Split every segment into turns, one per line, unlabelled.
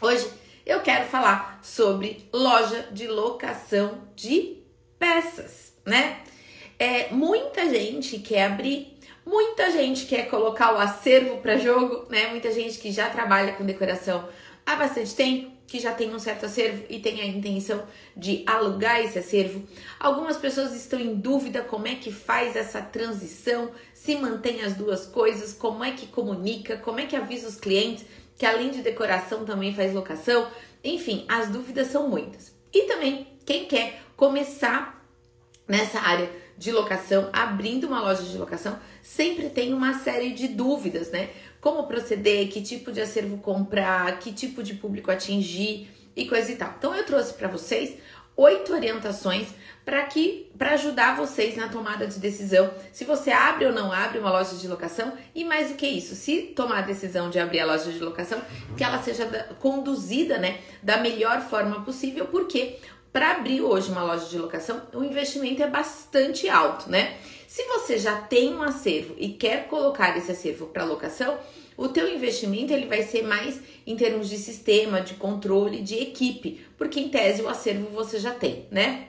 Hoje eu quero falar sobre loja de locação de peças, né? É, muita gente quer abrir, muita gente quer colocar o acervo para jogo, né? Muita gente que já trabalha com decoração há bastante tempo, que já tem um certo acervo e tem a intenção de alugar esse acervo. Algumas pessoas estão em dúvida como é que faz essa transição, se mantém as duas coisas, como é que comunica, como é que avisa os clientes que além de decoração também faz locação. Enfim, as dúvidas são muitas. E também quem quer começar nessa área de locação, abrindo uma loja de locação, sempre tem uma série de dúvidas, né? Como proceder, que tipo de acervo comprar, que tipo de público atingir e coisa e tal. Então eu trouxe para vocês oito orientações para que para ajudar vocês na tomada de decisão, se você abre ou não abre uma loja de locação e mais do que isso, se tomar a decisão de abrir a loja de locação, que ela seja da, conduzida, né, da melhor forma possível, porque para abrir hoje uma loja de locação, o investimento é bastante alto, né? Se você já tem um acervo e quer colocar esse acervo para locação, o teu investimento ele vai ser mais em termos de sistema, de controle, de equipe, porque em tese o acervo você já tem, né?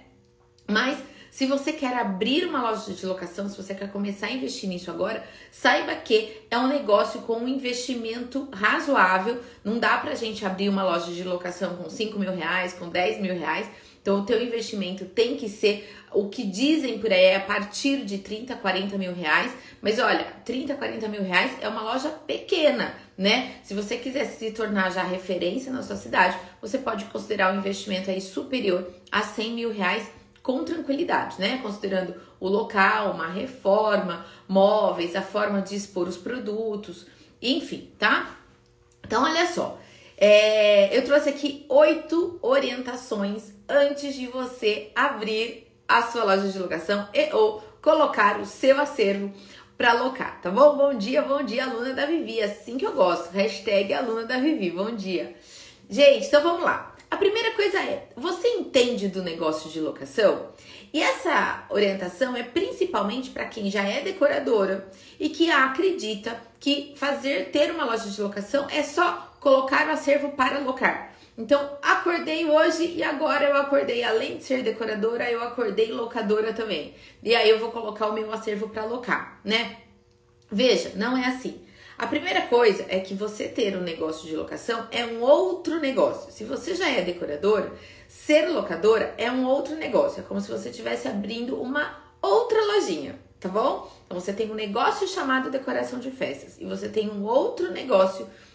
Mas se você quer abrir uma loja de locação, se você quer começar a investir nisso agora, saiba que é um negócio com um investimento razoável. Não dá pra gente abrir uma loja de locação com 5 mil reais, com 10 mil reais. Então, o teu investimento tem que ser o que dizem por aí é a partir de 30, 40 mil reais. Mas olha, 30, 40 mil reais é uma loja pequena, né? Se você quiser se tornar já referência na sua cidade, você pode considerar o um investimento aí superior a 100 mil reais com tranquilidade, né? Considerando o local, uma reforma, móveis, a forma de expor os produtos, enfim, tá? Então, olha só. É, eu trouxe aqui oito orientações antes de você abrir a sua loja de locação e ou colocar o seu acervo para alocar, tá bom? Bom dia, bom dia, aluna da Vivi, assim que eu gosto. Hashtag aluna da Vivi, bom dia. Gente, então vamos lá. A primeira coisa é, você entende do negócio de locação? E essa orientação é principalmente para quem já é decoradora e que acredita que fazer ter uma loja de locação é só colocar o acervo para alocar. Então, acordei hoje e agora eu acordei, além de ser decoradora, eu acordei locadora também. E aí eu vou colocar o meu acervo para alocar, né? Veja, não é assim. A primeira coisa é que você ter um negócio de locação é um outro negócio. Se você já é decoradora, ser locadora é um outro negócio. É como se você estivesse abrindo uma outra lojinha, tá bom? Então você tem um negócio chamado decoração de festas e você tem um outro negócio chamado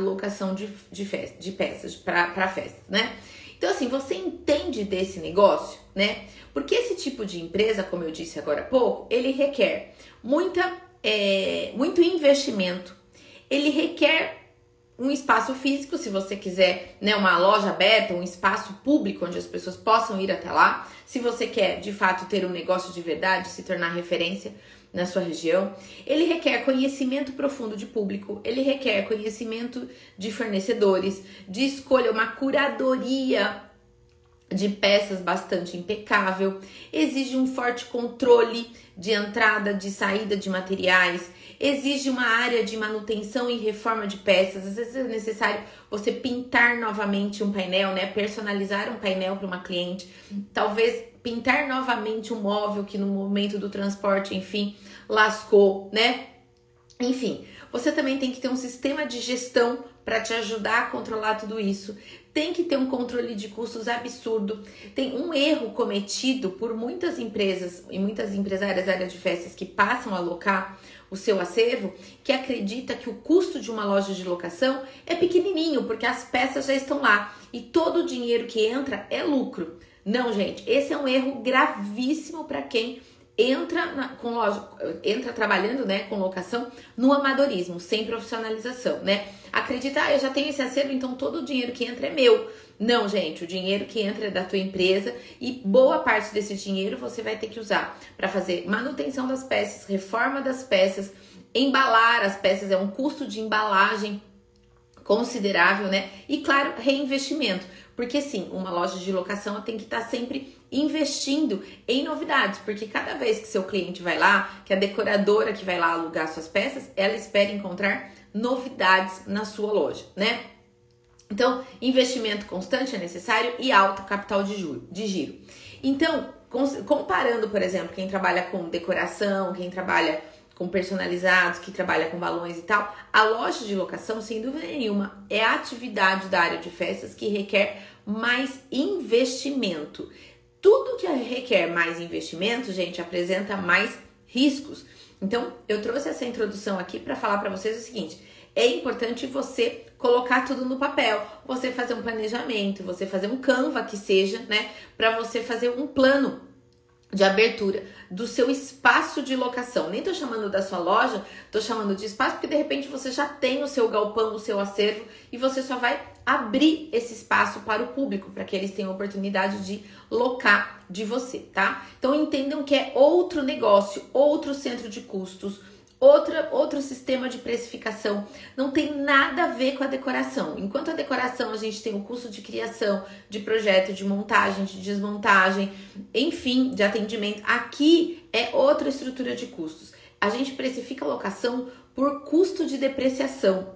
locação de, de, festa, de peças para festas, né? Então, assim, você entende desse negócio, né? Porque esse tipo de empresa, como eu disse agora há pouco, ele requer muita, é, muito investimento, ele requer um espaço físico, se você quiser, né, uma loja aberta, um espaço público onde as pessoas possam ir até lá. Se você quer, de fato, ter um negócio de verdade, se tornar referência, na sua região. Ele requer conhecimento profundo de público, ele requer conhecimento de fornecedores, de escolha, uma curadoria de peças bastante impecável, exige um forte controle de entrada, de saída de materiais, exige uma área de manutenção e reforma de peças. Às vezes é necessário você pintar novamente um painel, né? Personalizar um painel para uma cliente, talvez pintar novamente um móvel que no momento do transporte, enfim, lascou, né? Enfim, você também tem que ter um sistema de gestão para te ajudar a controlar tudo isso. Tem que ter um controle de custos absurdo. Tem um erro cometido por muitas empresas e muitas empresárias da área de festas que passam a alocar o seu acervo, que acredita que o custo de uma loja de locação é pequenininho, porque as peças já estão lá e todo o dinheiro que entra é lucro. Não, gente, esse é um erro gravíssimo para quem entra na, com loja, entra trabalhando, né, com locação no amadorismo, sem profissionalização, né? Acredita, ah, eu já tenho esse acervo, então todo o dinheiro que entra é meu. Não, gente, o dinheiro que entra é da tua empresa e boa parte desse dinheiro você vai ter que usar para fazer manutenção das peças, reforma das peças, embalar as peças, é um custo de embalagem considerável, né? E claro, reinvestimento. Porque sim, uma loja de locação tem que estar tá sempre investindo em novidades, porque cada vez que seu cliente vai lá, que a decoradora que vai lá alugar suas peças, ela espera encontrar novidades na sua loja, né? Então, investimento constante é necessário e alto capital de, juro, de giro. Então, comparando, por exemplo, quem trabalha com decoração, quem trabalha com personalizados, que trabalha com balões e tal, a loja de locação, sem dúvida nenhuma, é a atividade da área de festas que requer mais investimento. Tudo que requer mais investimento, gente, apresenta mais riscos. Então, eu trouxe essa introdução aqui para falar para vocês o seguinte: é importante você colocar tudo no papel, você fazer um planejamento, você fazer um Canva que seja, né, para você fazer um plano de abertura do seu espaço de locação. Nem tô chamando da sua loja, tô chamando de espaço porque de repente você já tem o seu galpão, o seu acervo e você só vai abrir esse espaço para o público, para que eles tenham oportunidade de locar de você, tá? Então entendam que é outro negócio, outro centro de custos, Outra, outro sistema de precificação não tem nada a ver com a decoração. Enquanto a decoração a gente tem o custo de criação, de projeto, de montagem, de desmontagem, enfim, de atendimento. Aqui é outra estrutura de custos. A gente precifica a locação por custo de depreciação.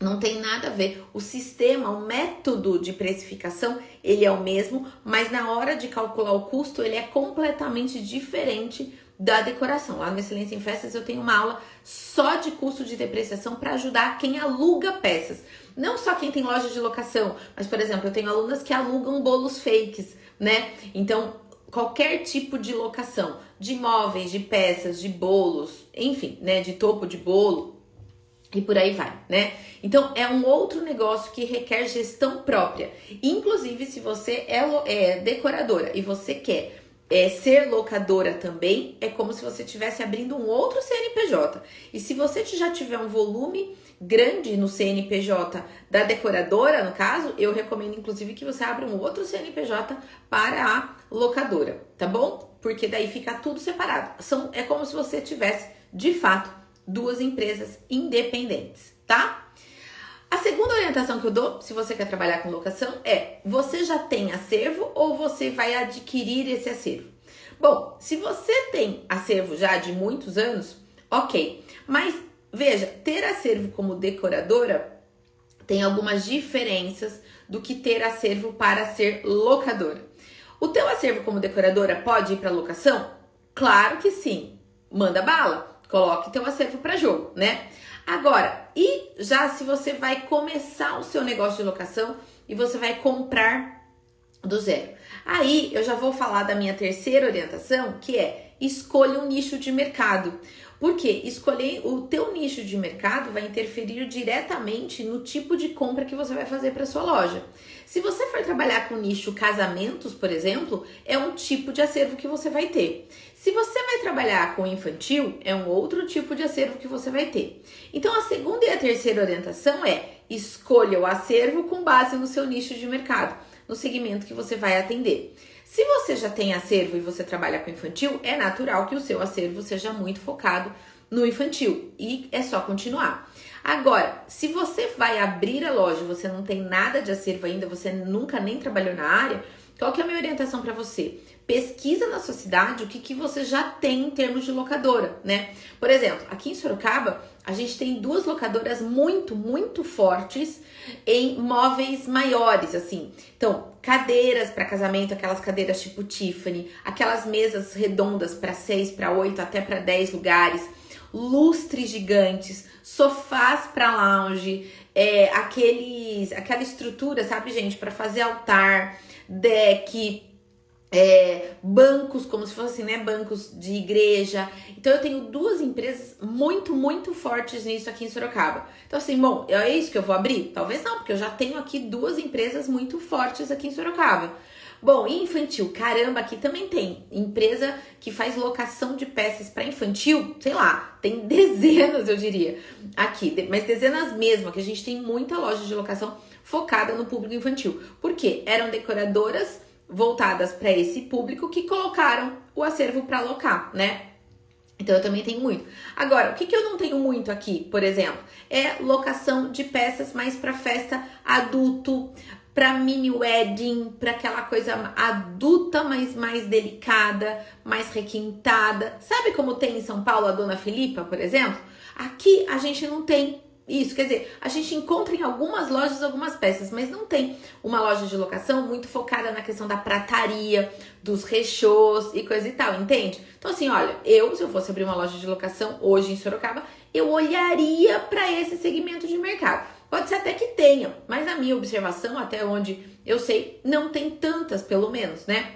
Não tem nada a ver. O sistema, o método de precificação, ele é o mesmo, mas na hora de calcular o custo, ele é completamente diferente da decoração. Lá no Excelência em Festas eu tenho uma aula só de custo de depreciação para ajudar quem aluga peças. Não só quem tem loja de locação, mas por exemplo, eu tenho alunas que alugam bolos fakes, né? Então, qualquer tipo de locação, de móveis, de peças, de bolos, enfim, né, de topo de bolo e por aí vai, né? Então é um outro negócio que requer gestão própria. Inclusive, se você é, é decoradora e você quer é, ser locadora também é como se você estivesse abrindo um outro CNPJ. E se você já tiver um volume grande no CNPJ da decoradora, no caso, eu recomendo inclusive que você abra um outro CNPJ para a locadora, tá bom? Porque daí fica tudo separado. São, é como se você tivesse, de fato, duas empresas independentes, tá? A segunda orientação que eu dou, se você quer trabalhar com locação, é: você já tem acervo ou você vai adquirir esse acervo? Bom, se você tem acervo já de muitos anos, ok. Mas veja, ter acervo como decoradora tem algumas diferenças do que ter acervo para ser locadora. O teu acervo como decoradora pode ir para locação? Claro que sim. Manda bala, coloque teu acervo para jogo, né? Agora, e já se você vai começar o seu negócio de locação e você vai comprar do zero. Aí eu já vou falar da minha terceira orientação, que é escolha um nicho de mercado. Porque escolher o teu nicho de mercado vai interferir diretamente no tipo de compra que você vai fazer para sua loja. Se você for trabalhar com nicho casamentos, por exemplo, é um tipo de acervo que você vai ter. Se você vai trabalhar com infantil, é um outro tipo de acervo que você vai ter. Então, a segunda e a terceira orientação é escolha o acervo com base no seu nicho de mercado, no segmento que você vai atender. Se você já tem acervo e você trabalha com infantil, é natural que o seu acervo seja muito focado no infantil e é só continuar. Agora, se você vai abrir a loja, você não tem nada de acervo ainda, você nunca nem trabalhou na área, qual que é a minha orientação para você? pesquisa na sua cidade o que, que você já tem em termos de locadora, né? Por exemplo, aqui em Sorocaba, a gente tem duas locadoras muito, muito fortes em móveis maiores, assim. Então, cadeiras para casamento, aquelas cadeiras tipo Tiffany, aquelas mesas redondas para seis, para oito, até para dez lugares, lustres gigantes, sofás para lounge, é, aqueles, aquela estrutura, sabe, gente, para fazer altar, deck, é, bancos, como se fossem né, bancos de igreja. Então eu tenho duas empresas muito, muito fortes nisso aqui em Sorocaba. Então, assim, bom, é isso que eu vou abrir? Talvez não, porque eu já tenho aqui duas empresas muito fortes aqui em Sorocaba. Bom, e infantil, caramba, aqui também tem empresa que faz locação de peças para infantil, sei lá, tem dezenas, eu diria, aqui, mas dezenas mesmo, que a gente tem muita loja de locação focada no público infantil. Por quê? Eram decoradoras voltadas para esse público que colocaram o acervo para alocar, né? Então eu também tenho muito. Agora, o que, que eu não tenho muito aqui, por exemplo, é locação de peças mais para festa adulto, para mini wedding, para aquela coisa adulta, mas mais delicada, mais requintada. Sabe como tem em São Paulo a Dona Filipa, por exemplo? Aqui a gente não tem isso. Quer dizer, a gente encontra em algumas lojas algumas peças, mas não tem uma loja de locação muito focada na questão da prataria, dos rechôs e coisa e tal, entende? Então, assim, olha, eu, se eu fosse abrir uma loja de locação hoje em Sorocaba, eu olharia para esse segmento de mercado. Pode ser até que tenha, mas a minha observação, até onde eu sei, não tem tantas, pelo menos, né?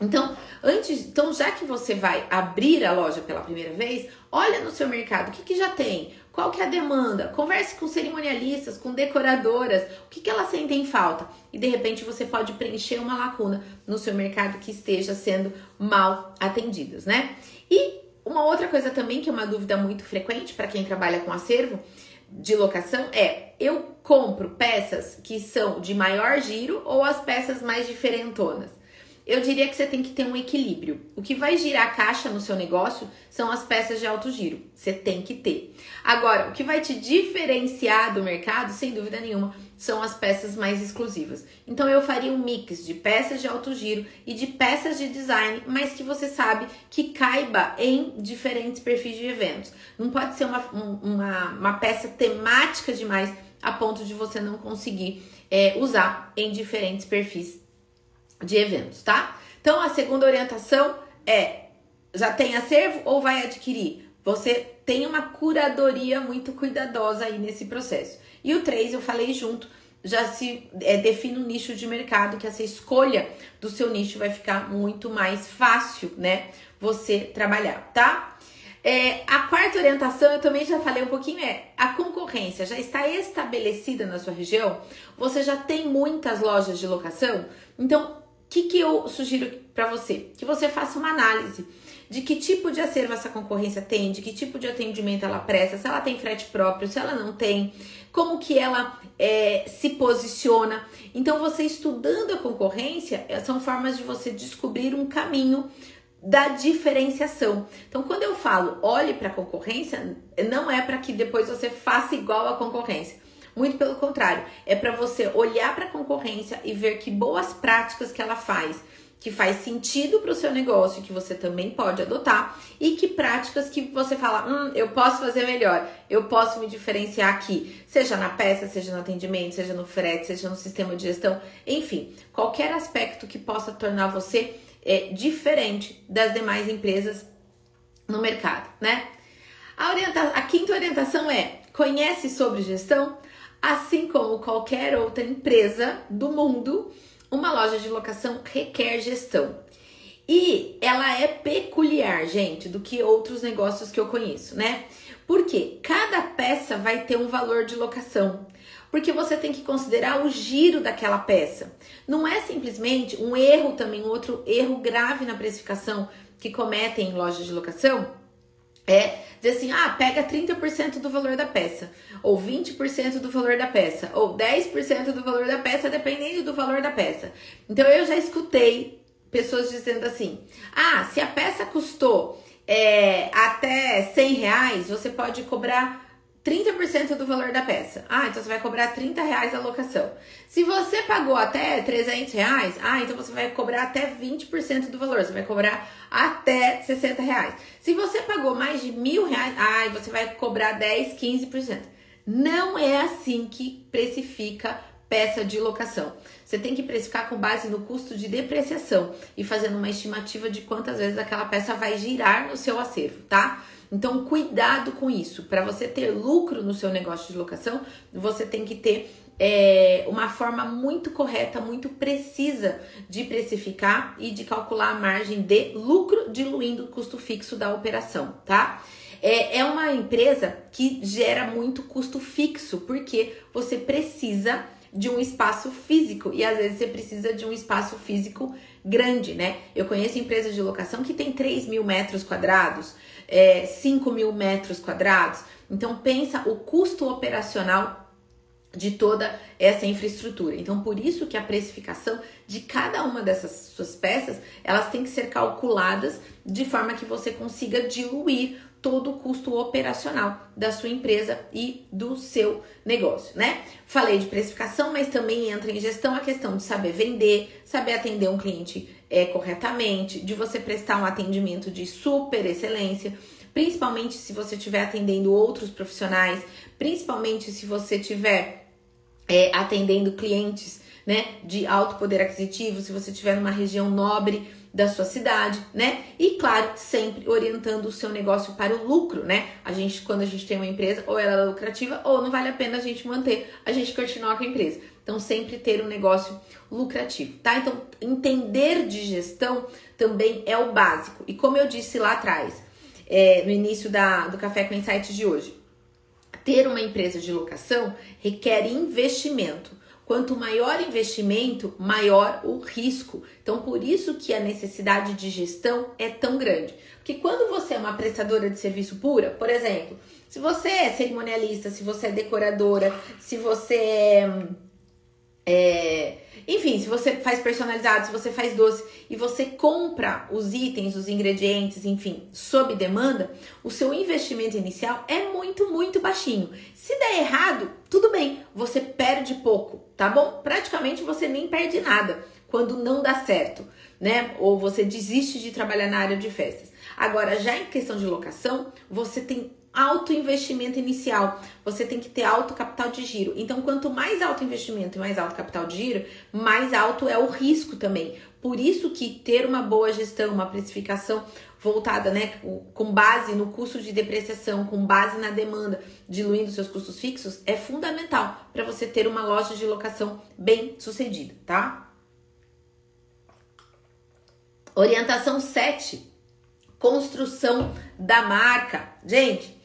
Então, antes, então já que você vai abrir a loja pela primeira vez, olha no seu mercado, o que, que já tem? Qual que é a demanda? Converse com cerimonialistas, com decoradoras, o que, que elas sentem falta? E de repente você pode preencher uma lacuna no seu mercado que esteja sendo mal atendidas, né? E uma outra coisa também que é uma dúvida muito frequente para quem trabalha com acervo de locação é: eu compro peças que são de maior giro ou as peças mais diferentonas? Eu diria que você tem que ter um equilíbrio. O que vai girar a caixa no seu negócio são as peças de alto giro. Você tem que ter. Agora, o que vai te diferenciar do mercado, sem dúvida nenhuma, são as peças mais exclusivas. Então eu faria um mix de peças de alto giro e de peças de design, mas que você sabe que caiba em diferentes perfis de eventos. Não pode ser uma, uma, uma peça temática demais a ponto de você não conseguir é, usar em diferentes perfis de eventos, tá? Então a segunda orientação é: já tem acervo ou vai adquirir? Você tem uma curadoria muito cuidadosa aí nesse processo. E o 3, eu falei junto, já se é, define um nicho de mercado, que essa escolha do seu nicho vai ficar muito mais fácil, né? Você trabalhar, tá? É, a quarta orientação, eu também já falei um pouquinho, é a concorrência já está estabelecida na sua região, você já tem muitas lojas de locação, então que, que eu sugiro para você? Que você faça uma análise de que tipo de acervo essa concorrência tem, de que tipo de atendimento ela presta, se ela tem frete próprio, se ela não tem, como que ela é, se posiciona. Então, você estudando a concorrência, é, são formas de você descobrir um caminho da diferenciação. Então, quando eu falo olhe para a concorrência, não é para que depois você faça igual à concorrência. Muito pelo contrário, é para você olhar para a concorrência e ver que boas práticas que ela faz, que faz sentido para o seu negócio, que você também pode adotar, e que práticas que você fala, hum, eu posso fazer melhor, eu posso me diferenciar aqui, seja na peça, seja no atendimento, seja no frete, seja no sistema de gestão, enfim, qualquer aspecto que possa tornar você é, diferente das demais empresas no mercado, né? A, orienta a quinta orientação é: conhece sobre gestão? Assim como qualquer outra empresa do mundo, uma loja de locação requer gestão. E ela é peculiar, gente, do que outros negócios que eu conheço, né? Porque cada peça vai ter um valor de locação. Porque você tem que considerar o giro daquela peça. Não é simplesmente um erro também, um outro erro grave na precificação que cometem em lojas de locação é dizer assim, ah, pega 30% do valor da peça, ou 20% do valor da peça, ou 10% do valor da peça, dependendo do valor da peça. Então eu já escutei pessoas dizendo assim, ah, se a peça custou é, até 100 reais, você pode cobrar 30% do valor da peça. Ah, então você vai cobrar 30 reais a locação. Se você pagou até 300 reais, ah, então você vai cobrar até 20% do valor. Você vai cobrar até 60 reais. Se você pagou mais de mil reais, ah, você vai cobrar 10, 15%. Não é assim que precifica peça de locação. Você tem que precificar com base no custo de depreciação e fazendo uma estimativa de quantas vezes aquela peça vai girar no seu acervo, tá? Então, cuidado com isso. Para você ter lucro no seu negócio de locação, você tem que ter é, uma forma muito correta, muito precisa de precificar e de calcular a margem de lucro, diluindo o custo fixo da operação, tá? É, é uma empresa que gera muito custo fixo, porque você precisa de um espaço físico e às vezes você precisa de um espaço físico grande, né? Eu conheço empresas de locação que tem 3 mil metros quadrados, é, 5 mil metros quadrados. Então pensa o custo operacional de toda essa infraestrutura. Então, por isso que a precificação de cada uma dessas suas peças, elas têm que ser calculadas de forma que você consiga diluir todo o custo operacional da sua empresa e do seu negócio, né? Falei de precificação, mas também entra em gestão a questão de saber vender, saber atender um cliente é, corretamente, de você prestar um atendimento de super excelência, principalmente se você estiver atendendo outros profissionais, principalmente se você tiver é, atendendo clientes, né, de alto poder aquisitivo, se você estiver numa região nobre da sua cidade, né? E claro, sempre orientando o seu negócio para o lucro, né? A gente, quando a gente tem uma empresa, ou ela é lucrativa, ou não vale a pena a gente manter, a gente continuar com a empresa. Então, sempre ter um negócio lucrativo, tá? Então, entender de gestão também é o básico. E como eu disse lá atrás, é, no início da, do Café com Insights de hoje, ter uma empresa de locação requer investimento. Quanto maior investimento, maior o risco. Então, por isso que a necessidade de gestão é tão grande. Porque quando você é uma prestadora de serviço pura, por exemplo, se você é cerimonialista, se você é decoradora, se você é é, enfim, se você faz personalizado, se você faz doce e você compra os itens, os ingredientes, enfim, sob demanda, o seu investimento inicial é muito, muito baixinho. Se der errado, tudo bem, você perde pouco, tá bom? Praticamente você nem perde nada quando não dá certo, né? Ou você desiste de trabalhar na área de festas. Agora, já em questão de locação, você tem alto investimento inicial. Você tem que ter alto capital de giro. Então, quanto mais alto investimento e mais alto capital de giro, mais alto é o risco também. Por isso que ter uma boa gestão, uma precificação voltada, né, com base no custo de depreciação, com base na demanda, diluindo seus custos fixos, é fundamental para você ter uma loja de locação bem sucedida, tá? Orientação 7. Construção da marca. Gente,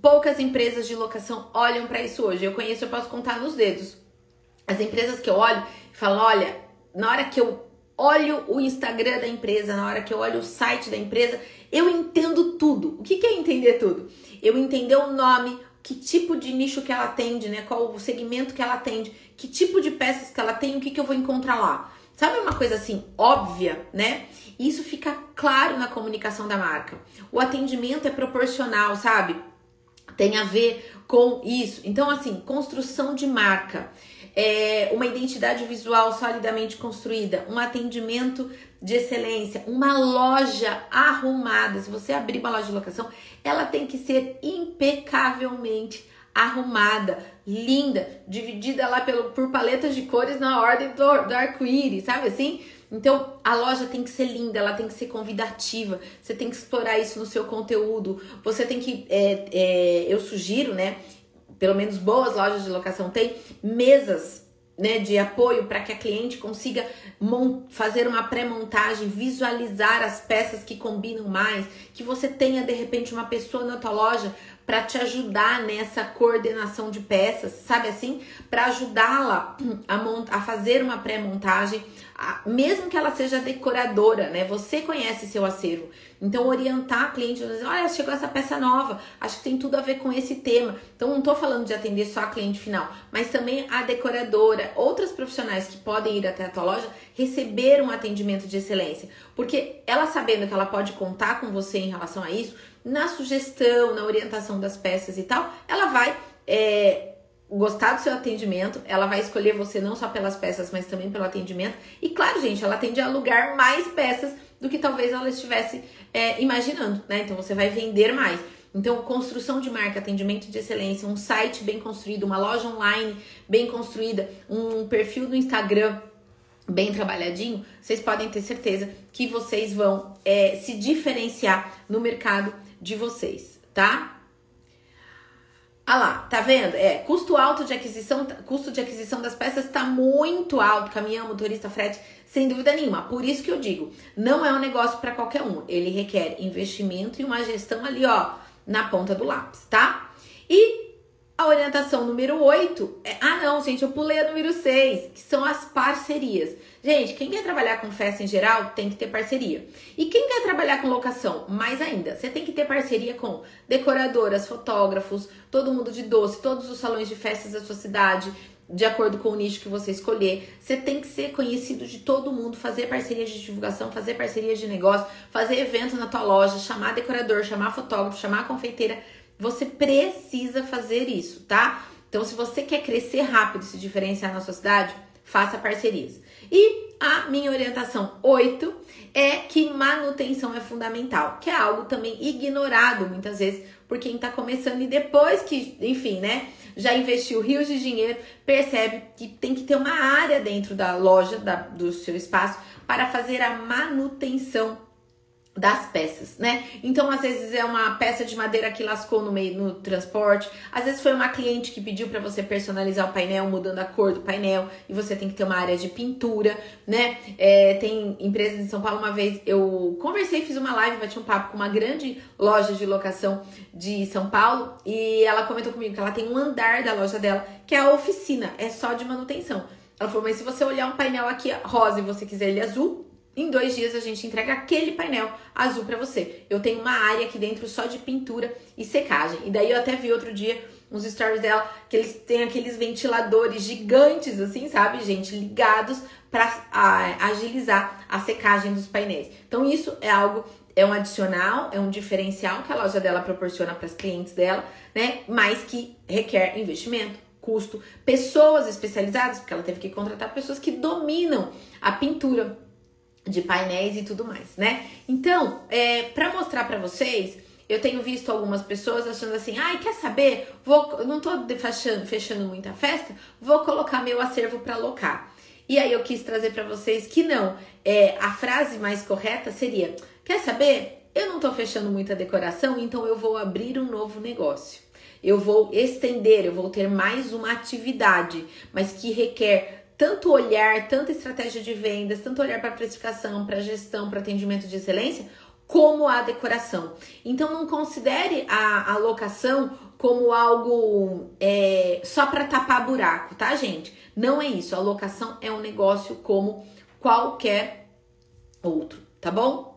Poucas empresas de locação olham para isso hoje. Eu conheço, eu posso contar nos dedos. As empresas que eu olho e falo, olha, na hora que eu olho o Instagram da empresa, na hora que eu olho o site da empresa, eu entendo tudo. O que, que é entender tudo? Eu entender o nome, que tipo de nicho que ela atende, né? Qual o segmento que ela atende, que tipo de peças que ela tem, o que, que eu vou encontrar lá. Sabe uma coisa assim óbvia, né? Isso fica claro na comunicação da marca. O atendimento é proporcional, sabe? Tem a ver com isso. Então, assim, construção de marca, é, uma identidade visual solidamente construída, um atendimento de excelência, uma loja arrumada. Se você abrir uma loja de locação, ela tem que ser impecavelmente arrumada, linda, dividida lá pelo, por paletas de cores na ordem do, do arco-íris, sabe assim? Então, a loja tem que ser linda, ela tem que ser convidativa, você tem que explorar isso no seu conteúdo, você tem que. É, é, eu sugiro, né? Pelo menos boas lojas de locação têm mesas né, de apoio para que a cliente consiga fazer uma pré-montagem, visualizar as peças que combinam mais, que você tenha de repente uma pessoa na tua loja para te ajudar nessa coordenação de peças, sabe assim? Para ajudá-la a, a fazer uma pré-montagem, mesmo que ela seja decoradora, né? Você conhece seu acervo. Então, orientar a cliente, dizer, olha, chegou essa peça nova, acho que tem tudo a ver com esse tema. Então, não estou falando de atender só a cliente final, mas também a decoradora, outras profissionais que podem ir até a tua loja, receber um atendimento de excelência. Porque ela sabendo que ela pode contar com você em relação a isso, na sugestão, na orientação das peças e tal, ela vai é, gostar do seu atendimento, ela vai escolher você não só pelas peças, mas também pelo atendimento. E claro, gente, ela tende a alugar mais peças do que talvez ela estivesse é, imaginando, né? Então você vai vender mais. Então, construção de marca, atendimento de excelência, um site bem construído, uma loja online bem construída, um perfil no Instagram bem trabalhadinho, vocês podem ter certeza que vocês vão é, se diferenciar no mercado de vocês, tá? Ah lá, tá vendo? É, custo alto de aquisição, custo de aquisição das peças está muito alto, caminhão, motorista, frete, sem dúvida nenhuma. Por isso que eu digo, não é um negócio para qualquer um. Ele requer investimento e uma gestão ali, ó, na ponta do lápis, tá? E a orientação número 8 é. Ah, não, gente, eu pulei a número 6, que são as parcerias. Gente, quem quer trabalhar com festa em geral tem que ter parceria. E quem quer trabalhar com locação, mais ainda, você tem que ter parceria com decoradoras, fotógrafos, todo mundo de doce, todos os salões de festas da sua cidade, de acordo com o nicho que você escolher. Você tem que ser conhecido de todo mundo, fazer parcerias de divulgação, fazer parcerias de negócio, fazer evento na tua loja, chamar decorador, chamar fotógrafo, chamar confeiteira você precisa fazer isso, tá? Então, se você quer crescer rápido se diferenciar na sua cidade, faça parcerias. E a minha orientação 8 é que manutenção é fundamental, que é algo também ignorado muitas vezes por quem está começando e depois que, enfim, né, já investiu rios de dinheiro, percebe que tem que ter uma área dentro da loja, da, do seu espaço, para fazer a manutenção das peças, né? Então, às vezes é uma peça de madeira que lascou no meio no transporte, às vezes foi uma cliente que pediu para você personalizar o painel, mudando a cor do painel, e você tem que ter uma área de pintura, né? É, tem empresas em São Paulo, uma vez eu conversei, fiz uma live, bati um papo com uma grande loja de locação de São Paulo, e ela comentou comigo que ela tem um andar da loja dela, que é a oficina, é só de manutenção. Ela falou, mas se você olhar um painel aqui rosa e você quiser ele azul, em dois dias a gente entrega aquele painel azul para você. Eu tenho uma área aqui dentro só de pintura e secagem. E daí eu até vi outro dia uns stories dela que eles têm aqueles ventiladores gigantes, assim, sabe, gente, ligados para agilizar a secagem dos painéis. Então isso é algo é um adicional, é um diferencial que a loja dela proporciona para as clientes dela, né? Mas que requer investimento, custo, pessoas especializadas, porque ela teve que contratar pessoas que dominam a pintura de painéis e tudo mais, né? Então, é, para mostrar para vocês, eu tenho visto algumas pessoas achando assim, ai, quer saber? Vou, não tô fechando, fechando muita festa, vou colocar meu acervo para alocar. E aí eu quis trazer para vocês que não, é, a frase mais correta seria, quer saber? Eu não tô fechando muita decoração, então eu vou abrir um novo negócio. Eu vou estender, eu vou ter mais uma atividade, mas que requer tanto olhar, tanta estratégia de vendas, tanto olhar para precificação, para gestão, para atendimento de excelência, como a decoração. Então não considere a, a locação como algo é, só para tapar buraco, tá, gente? Não é isso. A locação é um negócio como qualquer outro, tá bom?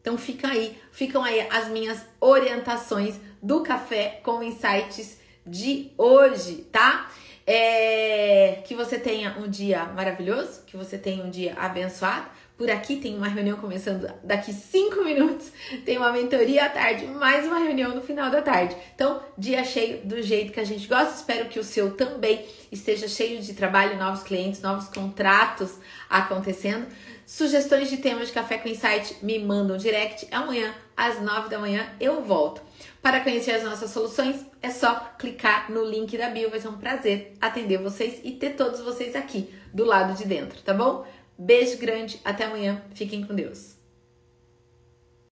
Então fica aí, ficam aí as minhas orientações do café com insights de hoje, tá? É, que você tenha um dia maravilhoso, que você tenha um dia abençoado. Por aqui tem uma reunião começando daqui cinco minutos, tem uma mentoria à tarde, mais uma reunião no final da tarde. Então, dia cheio do jeito que a gente gosta. Espero que o seu também esteja cheio de trabalho, novos clientes, novos contratos acontecendo. Sugestões de temas de café com insight me mandam direct. Amanhã, às nove da manhã, eu volto. Para conhecer as nossas soluções, é só clicar no link da bio. Vai ser um prazer atender vocês e ter todos vocês aqui do lado de dentro, tá bom? Beijo grande, até amanhã. Fiquem com Deus.